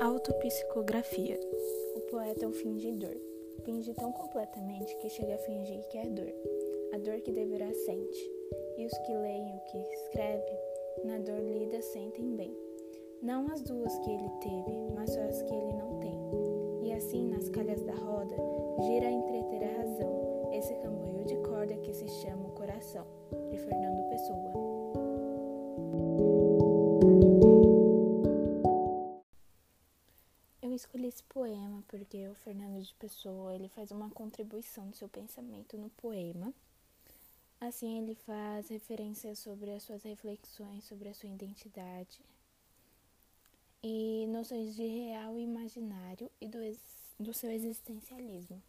Autopsicografia. O poeta é um fingidor. Finge tão completamente que chega a fingir que é dor. A dor que deverá sente. E os que leem o que escreve, na dor lida sentem bem. Não as duas que ele teve, mas só as que ele não tem. E assim, nas calhas da roda, gira a entreter a razão, esse camboio de corda que se chama o coração. De Fernando Pessoa. Escolhi esse poema porque o Fernando de Pessoa ele faz uma contribuição do seu pensamento no poema. Assim, ele faz referência sobre as suas reflexões sobre a sua identidade e noções de real e imaginário e do, do seu existencialismo.